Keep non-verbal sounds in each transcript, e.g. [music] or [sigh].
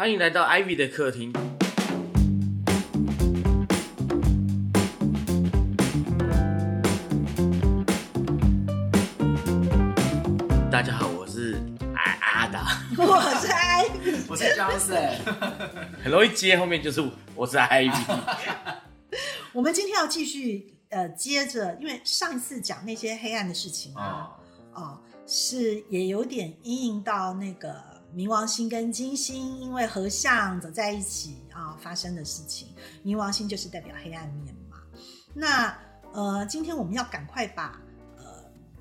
欢迎来到 Ivy 的客厅。大家好，我是阿阿达，我是 Ivy，，[laughs] 我是 Johnson，[laughs] 很容易接后面就是我是 Ivy。[laughs] 我们今天要继续呃，接着，因为上一次讲那些黑暗的事情啊，哦，是也有点阴影到那个冥王星跟金星因为合相走在一起啊发生的事情。冥王星就是代表黑暗面嘛。那呃，今天我们要赶快把呃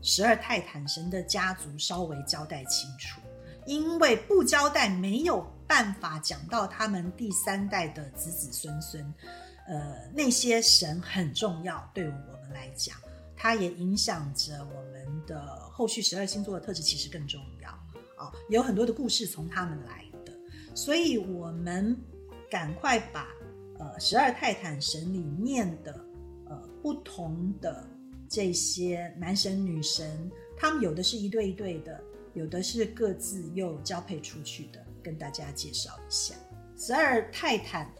十二泰坦神的家族稍微交代清楚，因为不交代没有办法讲到他们第三代的子子孙孙。呃，那些神很重要，对我们来讲，它也影响着我们的后续十二星座的特质，其实更重要啊。有很多的故事从他们来的，所以我们赶快把呃十二泰坦神里面的呃不同的这些男神女神，他们有的是一对一对的，有的是各自又交配出去的，跟大家介绍一下十二泰坦。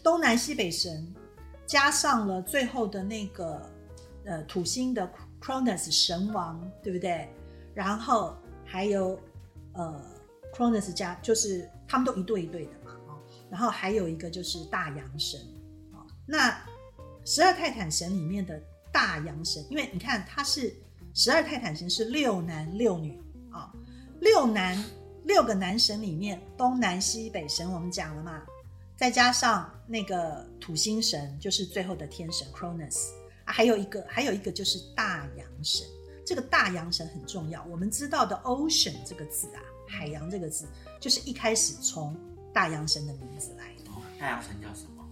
东南西北神，加上了最后的那个呃土星的 Cronus 神王，对不对？然后还有呃 Cronus 家，就是他们都一对一对的嘛，哦。然后还有一个就是大阳神，哦。那十二泰坦神里面的大阳神，因为你看他是十二泰坦神是六男六女啊，六男六个男神里面东南西北神我们讲了嘛。再加上那个土星神，就是最后的天神 Cronus 啊，还有一个，还有一个就是大洋神。这个大洋神很重要。我们知道的 Ocean 这个字啊，海洋这个字，就是一开始从大洋神的名字来的。大洋神叫什么？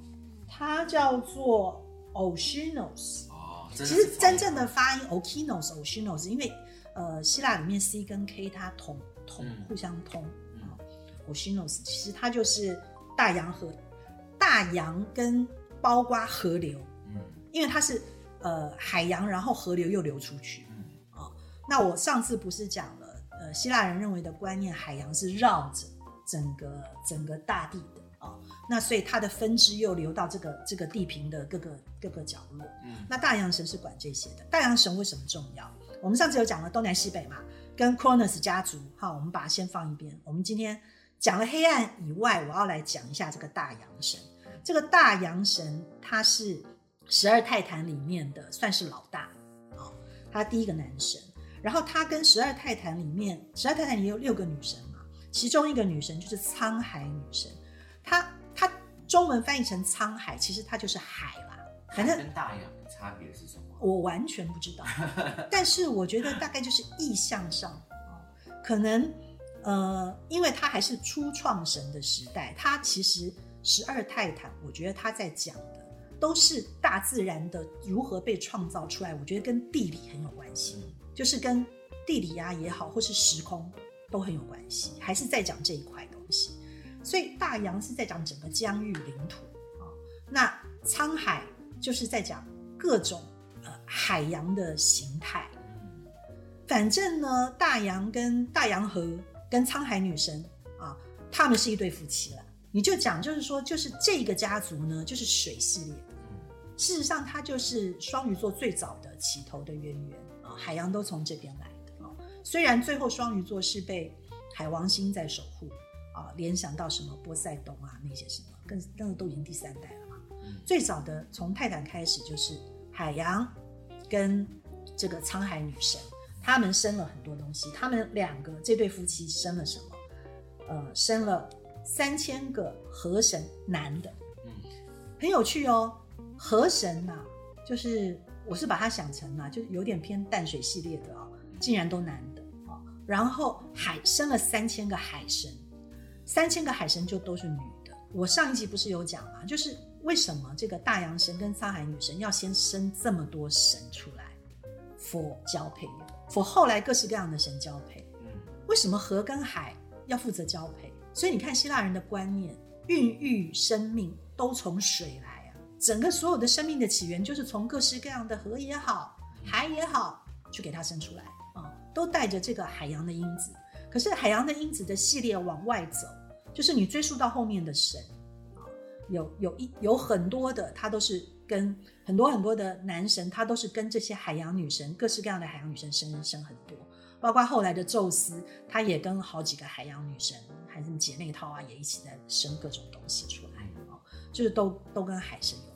它叫做 Oceanos。哦，其实真正的发音 Okeanos，Oceanos，因为呃希腊里面 C 跟 K 它同同互相通啊，Oceanos 其实它就是。大洋河，大洋跟包括河流，嗯，因为它是呃海洋，然后河流又流出去，那我上次不是讲了，呃，希腊人认为的观念，海洋是绕着整个整个大地的，哦，那所以它的分支又流到这个这个地平的各个各个角落，嗯，那大洋神是管这些的。大洋神为什么重要？我们上次有讲了东南西北嘛，跟 Cronus 家族，好，我们把它先放一边，我们今天。讲了黑暗以外，我要来讲一下这个大洋神。这个大洋神他是十二泰坦里面的算是老大啊，他第一个男神。然后他跟十二泰坦里面，十二泰坦也有六个女神嘛，其中一个女神就是沧海女神。她她中文翻译成沧海，其实它就是海啦。反正跟大洋的差别是什么？我完全不知道，[laughs] 但是我觉得大概就是意象上可能。呃，因为他还是初创神的时代，他其实十二泰坦，我觉得他在讲的都是大自然的如何被创造出来，我觉得跟地理很有关系，就是跟地理啊也好，或是时空都很有关系，还是在讲这一块东西。所以大洋是在讲整个疆域领土啊，那沧海就是在讲各种呃海洋的形态。反正呢，大洋跟大洋河。跟沧海女神啊，他们是一对夫妻了。你就讲，就是说，就是这个家族呢，就是水系列。事实上，它就是双鱼座最早的起头的渊源，海洋都从这边来的啊。虽然最后双鱼座是被海王星在守护啊，联想到什么波塞冬啊那些什么，更那个都已经第三代了嘛。最早的从泰坦开始就是海洋跟这个沧海女神。他们生了很多东西，他们两个这对夫妻生了什么？呃，生了三千个河神男的，嗯，很有趣哦。河神呐，就是我是把它想成啊，就是有点偏淡水系列的哦，竟然都男的哦。然后海生了三千个海神，三千个海神就都是女的。我上一集不是有讲吗？就是为什么这个大洋神跟沧海女神要先生这么多神出来，for 交配用？for 后来各式各样的神交配，嗯，为什么河跟海要负责交配？所以你看希腊人的观念，孕育生命都从水来啊，整个所有的生命的起源就是从各式各样的河也好，海也好，去给它生出来啊，都带着这个海洋的因子。可是海洋的因子的系列往外走，就是你追溯到后面的神啊，有有一有很多的，他都是跟很多很多的男神，他都是跟这些海洋女神，各式各样的海洋女神生生很多，包括后来的宙斯，他也跟好几个海洋女神，还是姐妹套啊，也一起在生各种东西出来啊，就是都都跟海神有。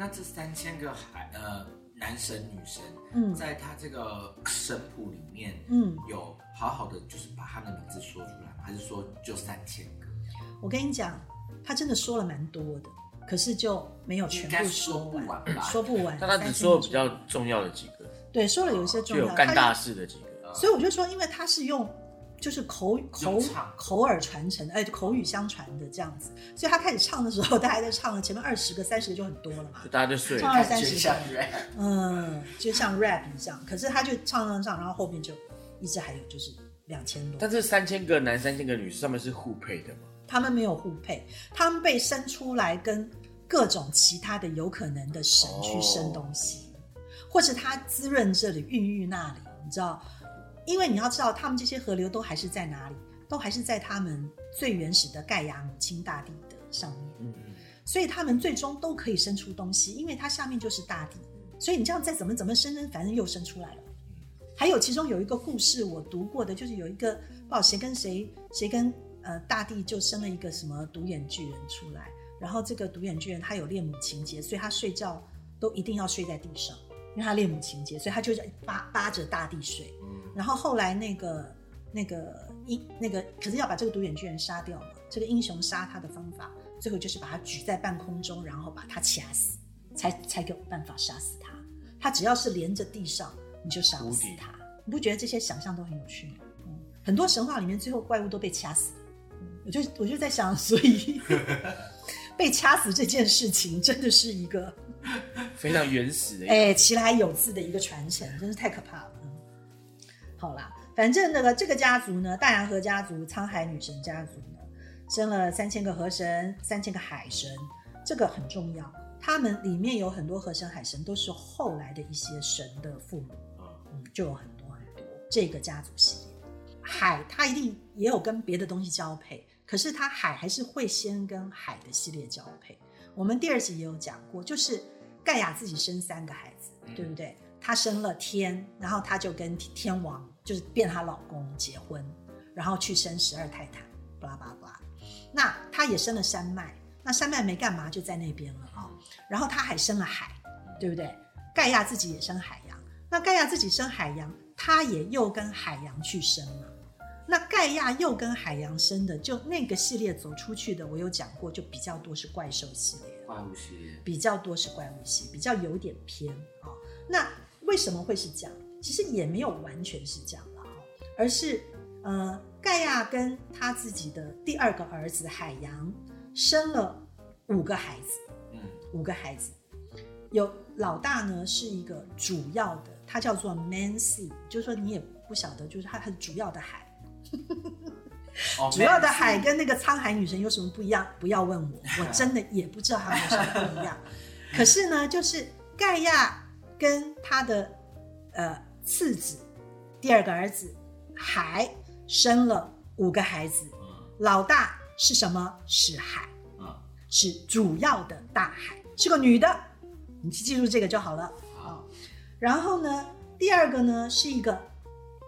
那这三千个孩呃男神女神，嗯在他这个神谱里面，嗯，有好好的就是把他们的名字说出来吗？还是说就三千个？我跟你讲，他真的说了蛮多的，可是就没有全部说不完，吧 [laughs] 说不完。但他只说了比较重要的几个，对，说了有一些重要，就有干大事的几个。所以我就说，因为他是用就是口口口耳传承的，哎，口语相传的这样子，所以他开始唱的时候，大家在唱了前面二十个、三十个就很多了嘛，大家就睡唱二三十像个，rap。嗯，就像 rap 一样。可是他就唱唱唱，然后后面就一直还有就是两千多，但这三千个男、三千个女，他们是互配的吗？他们没有互配，他们被生出来跟各种其他的有可能的神去生东西，或是他滋润这里、孕育那里，你知道？因为你要知道，他们这些河流都还是在哪里？都还是在他们最原始的盖亚母亲大地的上面，嗯，所以他们最终都可以生出东西，因为它下面就是大地，所以你这样再怎么怎么生生，反正又生出来了。还有其中有一个故事我读过的，就是有一个不谁跟谁谁跟呃大地就生了一个什么独眼巨人出来，然后这个独眼巨人他有恋母情节，所以他睡觉都一定要睡在地上，因为他恋母情节，所以他就扒扒着大地睡。嗯，然后后来那个那个英那个可是要把这个独眼巨人杀掉嘛，这个英雄杀他的方法，最后就是把他举在半空中，然后把他掐死，才才有办法杀死他。他只要是连着地上，你就杀不死他。你不觉得这些想象都很有趣吗？嗯，很多神话里面最后怪物都被掐死。嗯，我就我就在想，所以被掐死这件事情真的是一个非常原始的。哎，其来有自的一个传承，真是太可怕了。嗯，好啦，反正那个这个家族呢，大洋河家族、沧海女神家族呢，生了三千个河神、三千个海神，这个很重要。他们里面有很多河神、海神都是后来的一些神的父母，嗯嗯，就有很多很多这个家族系列。海它一定也有跟别的东西交配，可是它海还是会先跟海的系列交配。我们第二集也有讲过，就是盖亚自己生三个孩子，对不对？她生了天，然后她就跟天王就是变她老公结婚，然后去生十二泰坦，巴拉巴拉巴拉。那她也生了山脉，那山脉没干嘛就在那边了啊、然后她还生了海，对不对？盖亚自己也生海洋，那盖亚自己生海洋，她也又跟海洋去生嘛。那盖亚又跟海洋生的，就那个系列走出去的，我有讲过，就比较多是怪兽系列，怪物系列，比较多是怪物系，比较有点偏啊、哦。那为什么会是这样？其实也没有完全是这样了哈、而是呃，盖亚跟他自己的第二个儿子海洋生了五个孩子，嗯，五个孩子，有老大呢是一个主要的，他叫做 Man Sea，就是说你也不晓得，就是他很主要的海。哦主要的海跟那个沧海女神有什么不一样？不要问我，我 [laughs] 真的也不知道他们有什么不一样。可是呢，就是盖亚跟他的呃次子，第二个儿子海生了五个孩子，嗯老大是什么？是海，嗯，是主要的大海，是个女的，你记住这个就好了。好，然后呢，第二个呢是一个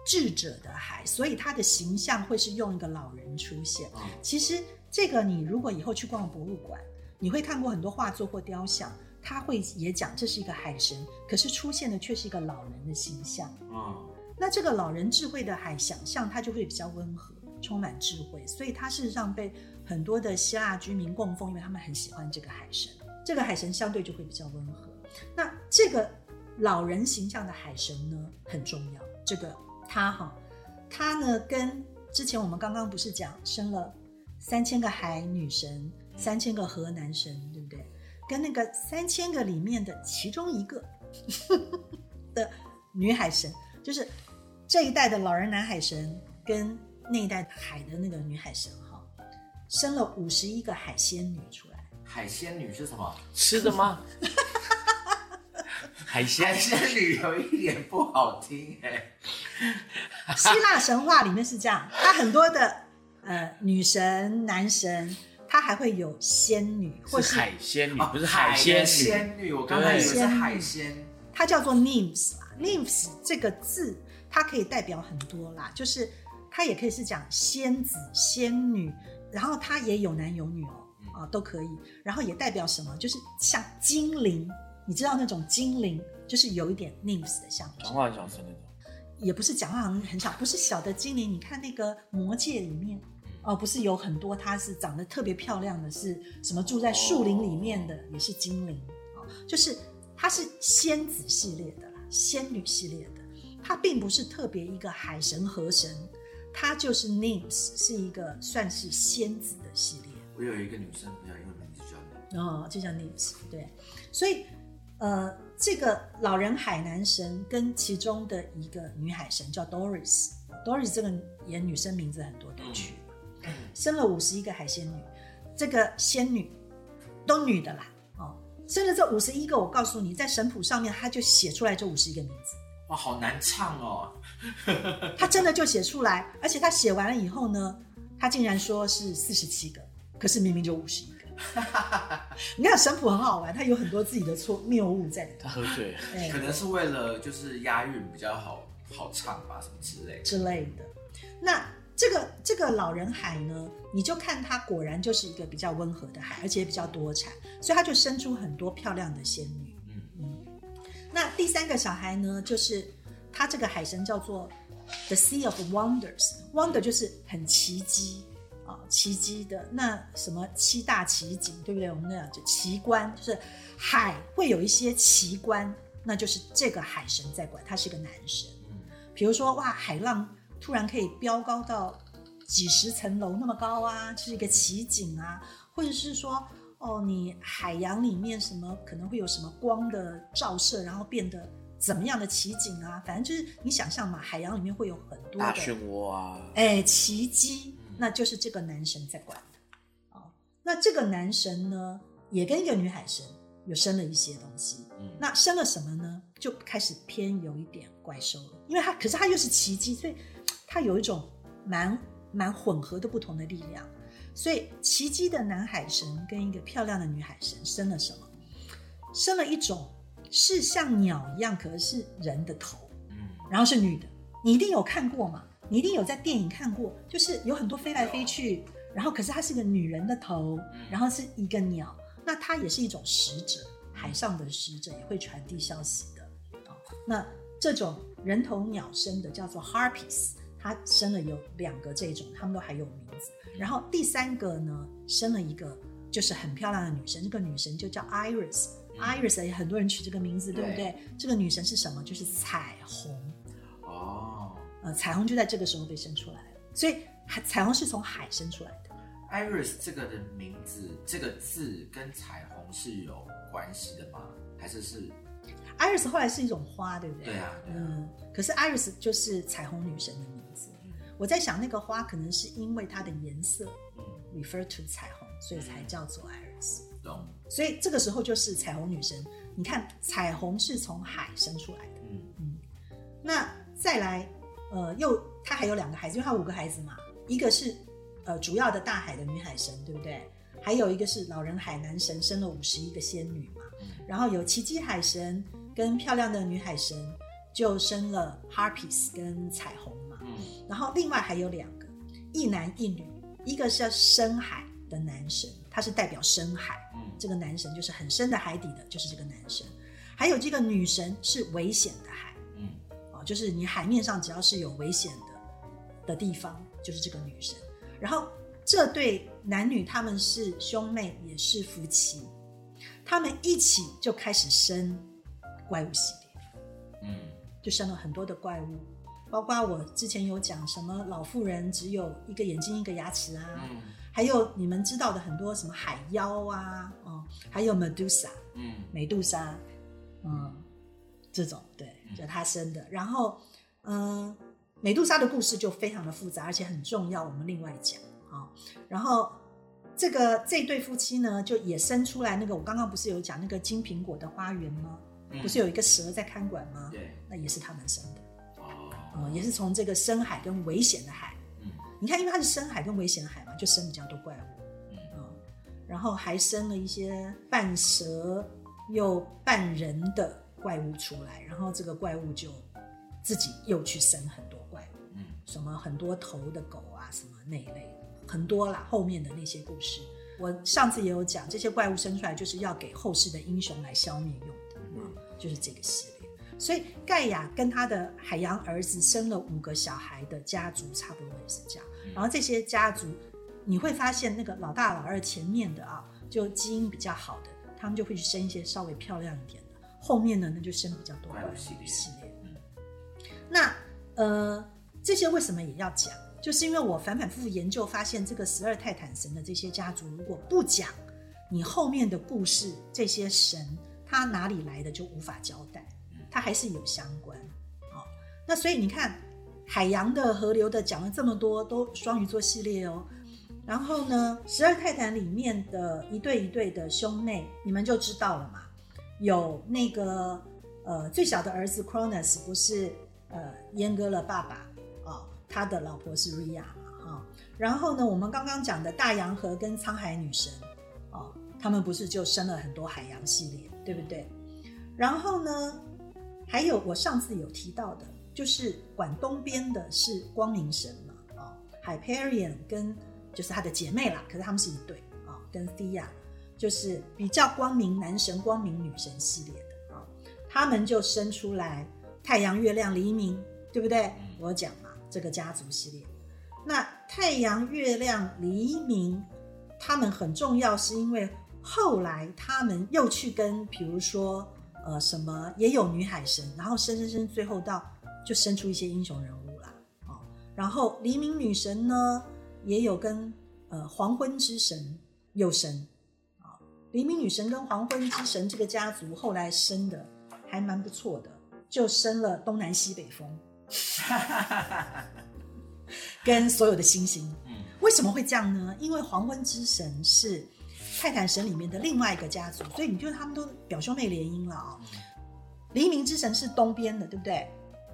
智者的海，所以他的形象会是用一个老人出现。哦其实这个你如果以后去逛博物馆，你会看过很多画作或雕像，他会也讲这是一个海神，可是出现的却是一个老人的形象。嗯那这个老人智慧的海想象，它就会比较温和，充满智慧，所以它事实上被很多的希腊居民供奉，因为他们很喜欢这个海神。这个海神相对就会比较温和。那这个老人形象的海神呢，很重要。这个他哈，他呢跟之前我们刚刚不是讲生了三千个海女神，三千个河男神，对不对？跟那个三千个里面的其中一个的女海神，就是这一代的老人男海神跟那一代海的那个女海神哈，生了五十一个海仙女出来。海仙女是什么？吃的吗？[laughs] 海鲜海仙女有一点不好听哎、[laughs] 希腊神话里面是这样，它很多的呃女神、男神，它还会有仙女，或是是海仙女，哦不是海的海鲜女。仙女，我刚才以为是海鲜。它叫做 nymphs 嘛。nymphs 这个字，它可以代表很多啦，就是它也可以是讲仙子、仙女，然后它也有男有女哦，啊都可以。然后也代表什么？就是像精灵，你知道那种精灵，就是有一点 nymphs 的象征。童话很小声那种。也不是讲话很很小，不是小的精灵。你看那个魔界里面，哦，不是有很多它是长得特别漂亮的，是什么住在树林里面的，也是精灵哦，就是它是仙子系列的啦，仙女系列的，它并不是特别一个海神河神，它就是 nymphs 是一个算是仙子的系列。我有一个女生朋友，英文名字叫那哦，就叫 nymphs，对，所以呃，这个老人海男神跟其中的一个女海神叫 Doris，Doris 这个演女生名字很多都去，生了五十一个海仙女，这个仙女都女的啦，哦，生了这五十一个，我告诉你，在神谱上面他就写出来这五十一个名字，哇，好难唱哦。[laughs] 他真的就写出来，而且他写完了以后呢，他竟然说是四十七个，可是明明就五十一个。[laughs] 你看神谱很好玩，它有很多自己的错谬误在里头。他喝醉了，哎可能是为了就是押韵比较好好唱吧，什么之类的。之类的。那这个这个老人海呢，你就看它果然就是一个比较温和的海，而且比较多产，所以他就生出很多漂亮的仙女。嗯嗯。那第三个小孩呢，就是他这个海神叫做 The Sea of Wonders，Wonder 就是很奇迹啊，奇迹的那什么七大奇景，对不对？我们那样就奇观，就是海会有一些奇观，那就是这个海神在管，他是个男神。嗯比如说，哇，海浪突然可以飙高到几十层楼那么高啊，这是一个奇景啊，或者是说，哦，你海洋里面什么可能会有什么光的照射，然后变得怎么样的奇景啊？反正就是你想象嘛，海洋里面会有很多的大漩涡啊，哎奇迹，那就是这个男神在管的哦。那这个男神呢，也跟一个女海神有生了一些东西，嗯那生了什么呢？就开始偏有一点怪兽了，因为他可是他又是奇迹，所以他有一种蛮蛮混合的不同的力量。所以奇迹的男海神跟一个漂亮的女海神生了什么？生了一种是像鸟一样，可是人的头，嗯然后是女的，你一定有看过嘛？你一定有在电影看过，就是有很多飞来飞去，然后可是它是个女人的头，然后是一个鸟，那它也是一种使者，海上的使者也会传递消息的啊、那这种人头鸟身的叫做 harpies，它生了有两个这种，它们都还有名字。然后第三个呢，生了一个就是很漂亮的女神，这个女神就叫 Iris。Iris 也很多人取这个名字，对不对？这个女神是什么？就是彩虹。哦呃，彩虹就在这个时候被生出来了，所以海彩虹是从海生出来的。，Iris 这个的名字这个字跟彩虹是有关系的吗？还是是 Iris 后来是一种花，对不对？对啊对啊嗯，可是 Iris 就是彩虹女神的名字。我在想，那个花可能是因为它的颜色嗯 refer to 彩虹，所以才叫做 Iris。懂？所以这个时候就是彩虹女神。你看，彩虹是从海生出来的。嗯嗯那再来，呃，又他还有两个孩子，因为他五个孩子嘛，一个是呃主要的大海的女海神，对不对？还有一个是老人海男神，生了五十一个仙女嘛。然后有奇迹海神跟漂亮的女海神，就生了 Harpies 跟彩虹嘛。嗯然后另外还有两个，一男一女，一个是叫深海的男神，他是代表深海，嗯这个男神就是很深的海底的，就是这个男神。还有这个女神是危险的海，就是你海面上只要是有危险的的地方，就是这个女神。然后这对男女他们是兄妹，也是夫妻，他们一起就开始生怪物系列。嗯就生了很多的怪物，包括我之前有讲什么老妇人只有一个眼睛一个牙齿啊，嗯还有你们知道的很多什么海妖啊，哦，还有 Medusa 嗯美杜莎，嗯，这种对，就他生的。然后，嗯、美杜莎的故事就非常的复杂，而且很重要，我们另外讲啊、然后这个这对夫妻呢，就也生出来那个，我刚刚不是有讲那个金苹果的花园吗？嗯不是有一个蛇在看管吗？对那也是他们生的。哦哦，也是从这个深海跟危险的海，嗯你看，因为它是深海跟危险的海嘛，就生比较多怪物，嗯嗯，然后还生了一些半蛇又半人的怪物出来，然后这个怪物就自己又去生很多怪物，嗯什么很多头的狗啊，什么那一类的，很多啦。后面的那些故事，我上次也有讲，这些怪物生出来就是要给后世的英雄来消灭用的，嗯就是这个系列。所以盖亚跟他的海洋儿子生了五个小孩的家族，差不多也是这样。嗯然后这些家族，你会发现那个老大、老二前面的啊，就基因比较好的，他们就会去生一些稍微漂亮一点的。后面呢，那就生比较多怪物系列系列。嗯那呃，这些为什么也要讲？就是因为我反反复复研究，发现这个十二泰坦神的这些家族，如果不讲你后面的故事，这些神他哪里来的就无法交代，他还是有相关。哦、那所以你看，海洋的、河流的讲了这么多，都双鱼座系列哦。然后呢，十二泰坦里面的一对一对的兄妹，你们就知道了嘛。有那个呃最小的儿子 Cronus 不是呃阉割了爸爸啊、他的老婆是 Ria 嘛哈、然后呢，我们刚刚讲的大洋河跟沧海女神哦，他们不是就生了很多海洋系列，对不对？然后呢，还有我上次有提到的，就是管东边的是光明神嘛，啊、Hyperion 跟就是她的姐妹啦，可是他们是一对啊、跟 Thea 就是比较光明男神、光明女神系列的啊、他们就生出来太阳、月亮、黎明，对不对？我讲嘛，这个家族系列。那太阳、月亮、黎明，他们很重要，是因为后来他们又去跟，比如说呃什么，也有女海神，然后生生生，最后到就生出一些英雄人物啦，哦。然后黎明女神呢，也有跟呃黄昏之神有生，啊、黎明女神跟黄昏之神这个家族后来生的还蛮不错的，就生了东南西北风，[laughs] 跟所有的星星。嗯为什么会这样呢？因为黄昏之神是泰坦神里面的另外一个家族，所以你就他们都表兄妹联姻了啊、黎明之神是东边的，对不对？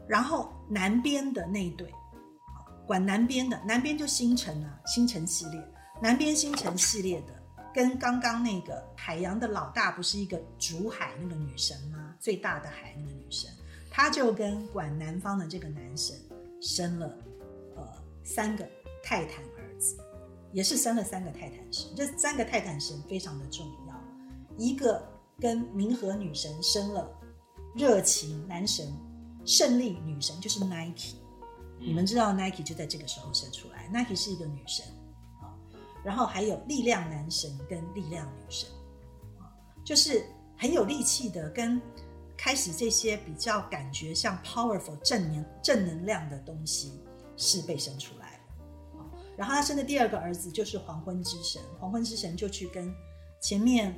然后南边的那一对，啊管南边的，南边就星辰啊，星辰系列，南边星辰系列的，跟刚刚那个海洋的老大不是一个主海那个女神吗？最大的海那个女神，她就跟管南方的这个男神生了呃三个泰坦儿子，也是生了三个泰坦神。这三个泰坦神非常的重要，一个跟冥河女神生了热情男神，胜利女神就是 Nike。你们知道 Nike 就在这个时候生出来，Nike 是一个女神，然后还有力量男神跟力量女神啊，就是很有力气的，跟开始这些比较感觉像 powerful 正能正能量的东西是被生出来的。然后他生的第二个儿子就是黄昏之神，黄昏之神就去跟前面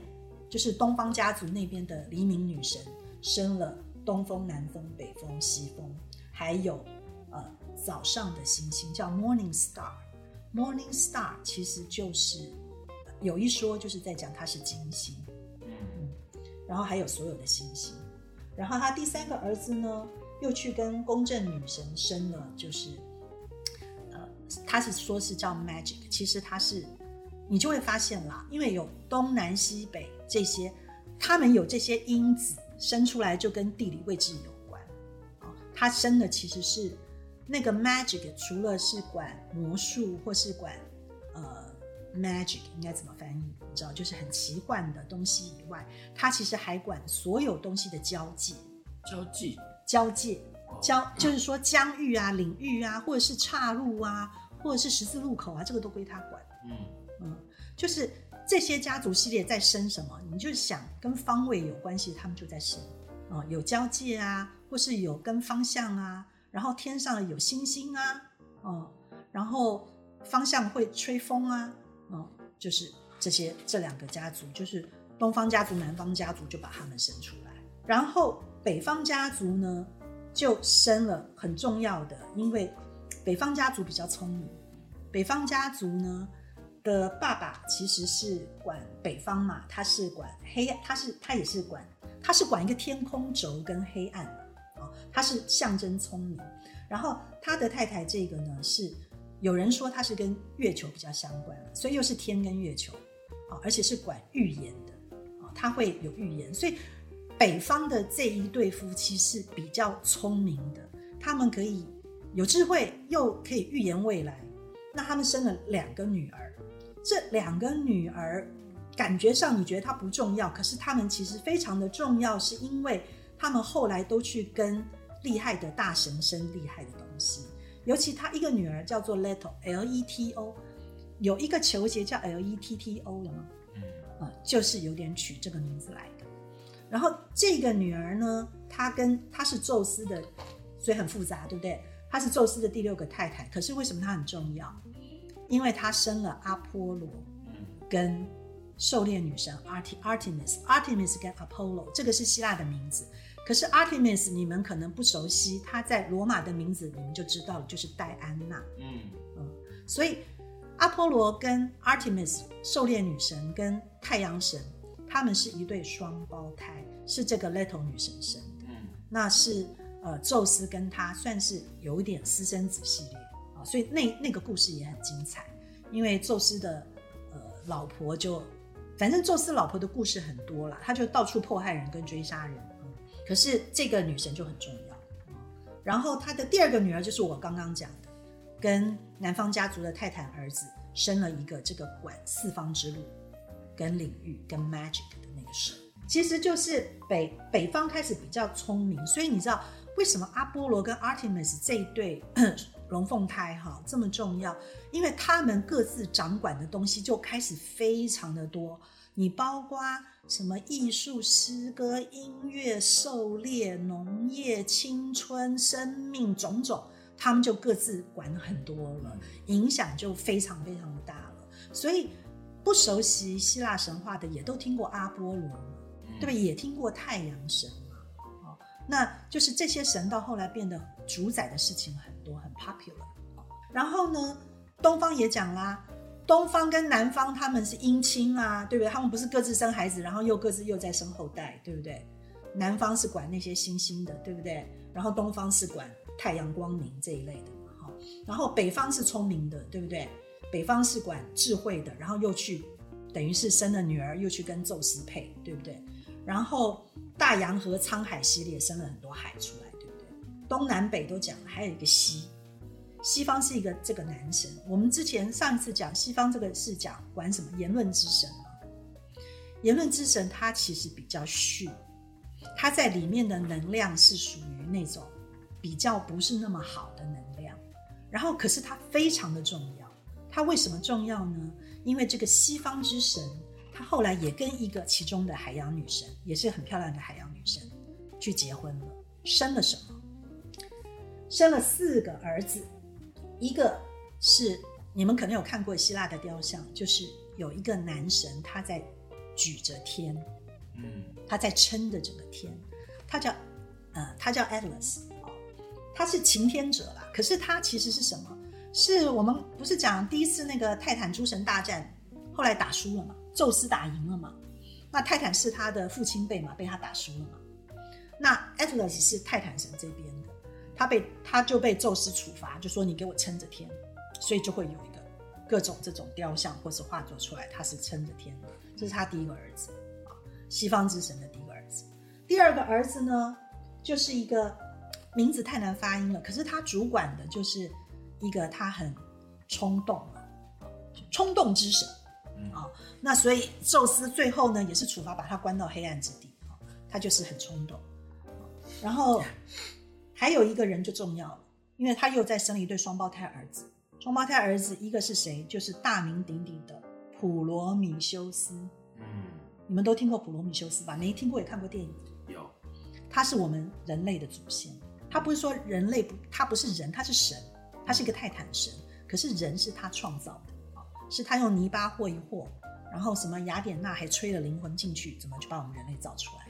就是东方家族那边的黎明女神生了东风、南风、北风、西风，还有呃早上的星星叫 Morning Star。Morning Star 其实就是有一说就是在讲它是金星，嗯然后还有所有的星星。然后他第三个儿子呢，又去跟公正女神生了，就是呃，他是说是叫 Magic，其实他是你就会发现啦，因为有东南西北这些，他们有这些因子生出来就跟地理位置有关啊。他生的其实是那个 Magic，除了是管魔术或是管呃 Magic 应该怎么翻译，你知道，就是很奇幻的东西以外，它其实还管所有东西的交界。交际交界，交就是说疆域啊、领域啊，或者是岔路啊，或者是十字路口啊，这个都归他管。嗯嗯，就是这些家族系列在生什么，你就想跟方位有关系，他们就在生啊、有交界啊，或是有跟方向啊，然后天上有星星啊，哦、然后方向会吹风啊，哦、就是这些这两个家族，就是东方家族、南方家族就把他们生出来，然后北方家族呢就生了很重要的，因为北方家族比较聪明，北方家族呢的爸爸其实是管北方嘛，他是管黑，他是他也是管，他是管一个天空轴跟黑暗，他是象征聪明。然后他的太太这个呢是有人说他是跟月球比较相关，所以又是天跟月球啊，而且是管预言的啊，他会有预言。所以北方的这一对夫妻是比较聪明的，他们可以有智慧，又可以预言未来。那他们生了两个女儿，这两个女儿感觉上你觉得她不重要，可是他们其实非常的重要，是因为他们后来都去跟厉害的大神生厉害的东西。尤其他一个女儿叫做 Leto，L E T O，有一个球鞋叫 L E T T O 了吗？嗯，啊，就是有点取这个名字来的。然后这个女儿呢，她跟她是宙斯的，所以很复杂，对不对？她是宙斯的第六个太太。可是为什么她很重要？因为她生了阿波罗，跟狩猎女神 Art Artemis，Artemis 跟 Apollo，这个是希腊的名字。可是 Artemis 你们可能不熟悉，她在罗马的名字你们就知道了，就是戴安娜。嗯嗯，所以阿波罗跟 Artemis 狩猎女神跟太阳神，他们是一对双胞胎，是这个 Leto 女神生的。嗯，那是呃宙斯跟他算是有一点私生子系列啊，所以那那个故事也很精彩，因为宙斯的呃老婆就，反正宙斯老婆的故事很多了，他就到处迫害人跟追杀人。可是这个女神就很重要，然后她的第二个女儿就是我刚刚讲的，跟南方家族的泰坦儿子生了一个这个管四方之路、跟领域、跟 magic 的那个神，其实就是北北方开始比较聪明，所以你知道为什么阿波罗跟 Artemis 这一对 [coughs] 龙凤胎哈这么重要？因为他们各自掌管的东西就开始非常的多，你包括。什么艺术、诗歌、音乐、狩猎、农业、青春、生命种种，他们就各自管很多了，影响就非常非常的大了。所以不熟悉希腊神话的，也都听过阿波罗嘛，对吧？也听过太阳神嘛，哦，那就是这些神到后来变得主宰的事情很多，很 popular。然后呢，东方也讲啦。东方跟南方他们是姻亲啊，对不对？他们不是各自生孩子，然后又各自又在生后代，对不对？南方是管那些星星的，对不对？然后东方是管太阳光明这一类的嘛，哈。然后北方是聪明的，对不对？北方是管智慧的，然后又去等于是生了女儿，又去跟宙斯配，对不对？然后大洋和沧海系列生了很多海出来，对不对？东南北都讲了，还有一个西。西方是一个这个男神，我们之前上一次讲西方这个是讲管什么言论之神嘛？言论之神他其实比较虚，他在里面的能量是属于那种比较不是那么好的能量，然后可是他非常的重要，他为什么重要呢？因为这个西方之神，他后来也跟一个其中的海洋女神，也是很漂亮的海洋女神去结婚了，生了什么？生了四个儿子。一个是你们可能有看过希腊的雕像，就是有一个男神他在举着天，嗯，他在撑着整个天，他叫呃，他叫 Atlas，哦，他是擎天者啦。可是他其实是什么？是我们不是讲第一次那个泰坦诸神大战，后来打输了嘛？宙斯打赢了嘛？那泰坦是他的父亲辈嘛？被他打输了嘛？那 Atlas 是泰坦神这边的。他被他就被宙斯处罚，就说你给我撑着天，所以就会有一个各种这种雕像或是画作出来，他是撑着天的。这是他第一个儿子啊，西方之神的第一个儿子。第二个儿子呢，就是一个名字太难发音了，可是他主管的就是一个他很冲动啊，冲动之神啊。那所以宙斯最后呢，也是处罚把他关到黑暗之地啊，他就是很冲动，然后。还有一个人就重要了，因为他又再生了一对双胞胎儿子。双胞胎儿子一个是谁？就是大名鼎鼎的普罗米修斯。嗯，你们都听过普罗米修斯吧？没听过也看过电影。有，他是我们人类的祖先。他不是说人类不，他不是人，他是神，他是一个泰坦神。可是人是他创造的啊，是他用泥巴和一和，然后什么雅典娜还吹了灵魂进去，怎么就把我们人类造出来？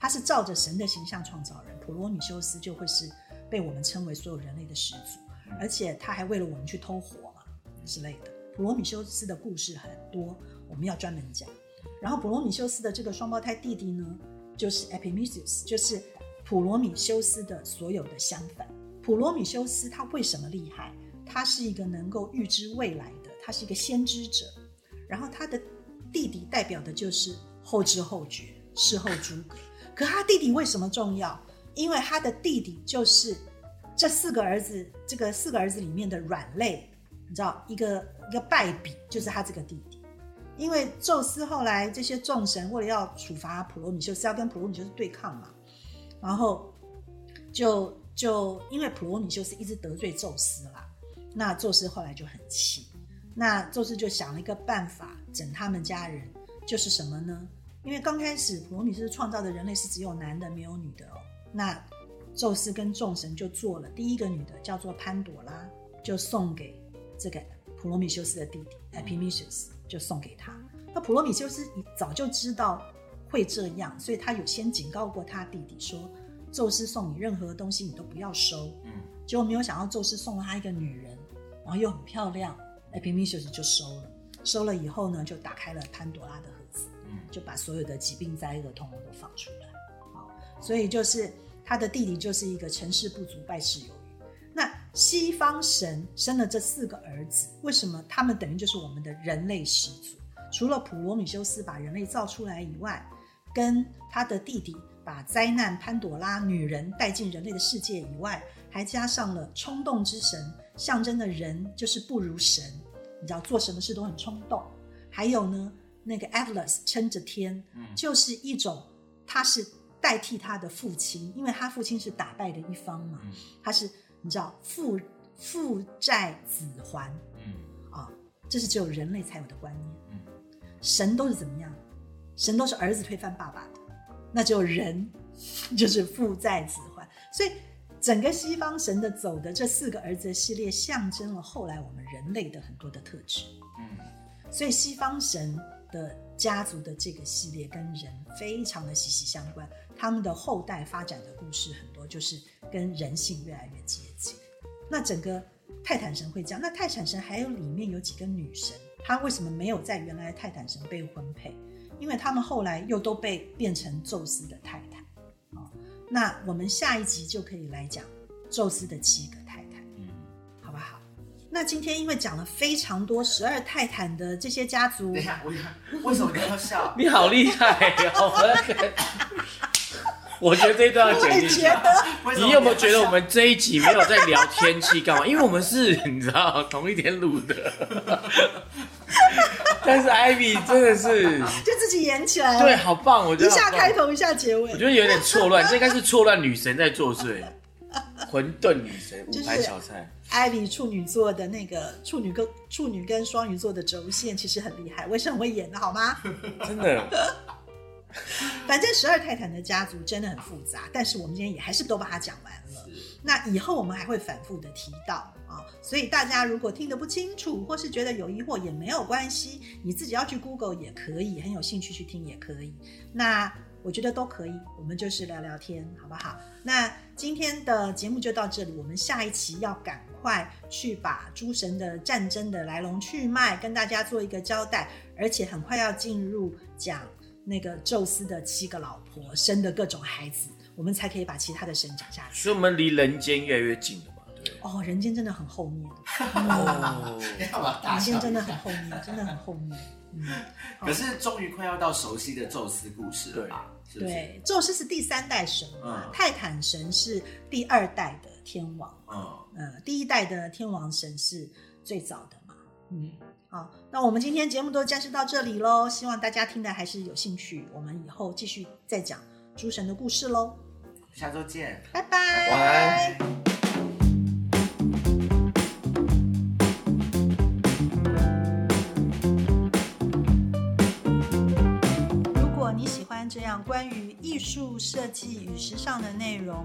他是照着神的形象创造人，普罗米修斯就会是被我们称为所有人类的始祖，而且他还为了我们去偷火嘛之类的。普罗米修斯的故事很多，我们要专门讲。然后普罗米修斯的这个双胞胎弟弟呢，就是 Epimetheus，就是普罗米修斯的所有的相反。普罗米修斯他为什么厉害？他是一个能够预知未来的，他是一个先知者。然后他的弟弟代表的就是后知后觉、事后诸葛。可他弟弟为什么重要？因为他的弟弟就是这四个儿子，这个四个儿子里面的软肋，你知道，一个一个败笔就是他这个弟弟。因为宙斯后来这些众神为了要处罚普罗米修斯，要跟普罗米修斯对抗嘛，然后就就因为普罗米修斯一直得罪宙斯啦，那宙斯后来就很气，那宙斯就想了一个办法整他们家人，就是什么呢？因为刚开始普罗米修斯创造的人类是只有男的没有女的哦，那宙斯跟众神就做了第一个女的叫做潘朵拉，就送给这个普罗米修斯的弟弟 Epimetheus。就送给他。那普罗米修斯早就知道会这样，所以他有先警告过他弟弟说：“宙斯送你任何东西，你都不要收。”嗯，结果没有想到宙斯送了他一个女人，然后又很漂亮，Epimetheus 就收了。收了以后呢，就打开了潘朵拉的盒子，嗯，就把所有的疾病灾厄通通都放出来。好，所以就是他的弟弟就是一个成事不足败事有余。那西方神生了这四个儿子，为什么他们等于就是我们的人类始祖？除了普罗米修斯把人类造出来以外，跟他的弟弟把灾难潘朵拉女人带进人类的世界以外，还加上了冲动之神，象征的人就是不如神，你知道做什么事都很冲动。还有呢，那个 Atlas 撑着天，就是一种他是代替他的父亲，因为他父亲是打败的一方嘛，他是。你知道父父债子还，嗯啊，这是只有人类才有的观念。嗯，神都是怎么样？神都是儿子推翻爸爸的，那只有人就是父债子还。所以整个西方神的走的这四个儿子的系列，象征了后来我们人类的很多的特质。嗯，所以西方神的家族的这个系列跟人非常的息息相关，他们的后代发展的故事很多就是。跟人性越来越接近，那整个泰坦神会这样。那泰坦神还有里面有几个女神，她为什么没有在原来的泰坦神被婚配？因为他们后来又都被变成宙斯的泰坦。哦，那我们下一集就可以来讲宙斯的七个，那今天因为讲了非常多十二泰坦的这些家族，等一下，我为什么你要笑？[laughs] 你好厉害哦！[laughs] 我觉得这一段要剪进去。你有没有觉得我们这一集没有在聊天气干嘛？因为我们是你知道同一天录的。[laughs] 但是艾比真的是就自己演起来，对，好棒！我觉得一下开头一下结尾，我觉得有点错乱，这应该是错乱女神在作祟。混沌女神五排小菜，艾比处女座的那个处女跟处女跟双鱼座的轴线其实很厉害，为什么会演的好吗？[laughs] 真的。[laughs] 反正十二泰坦的家族真的很复杂，但是我们今天也还是都把它讲完了。那以后我们还会反复的提到啊，所以大家如果听得不清楚，或是觉得有疑惑也没有关系，你自己要去 Google 也可以，很有兴趣去听也可以。那我觉得都可以，我们就是聊聊天，好不好？那今天的节目就到这里，我们下一期要赶快去把诸神的战争的来龙去脉跟大家做一个交代，而且很快要进入讲。那个宙斯的七个老婆生的各种孩子，我们才可以把其他的神讲下去。所以，我们离人间越来越近了嘛，对哦，人间真的很后面。哦，人间真的很后面，[laughs] [laughs] 真的很后面。[laughs] 嗯。可是，终于快要到熟悉的宙斯故事了吧？对，宙斯是第三代神嘛，泰坦神是第二代的天王。嗯。呃，第一代的天王神是最早的嘛？嗯。好，那我们今天节目都暂时到这里喽，希望大家听的还是有兴趣。我们以后继续再讲诸神的故事喽，下周见，拜拜，晚安。如果你喜欢这样关于艺术设计与时尚的内容，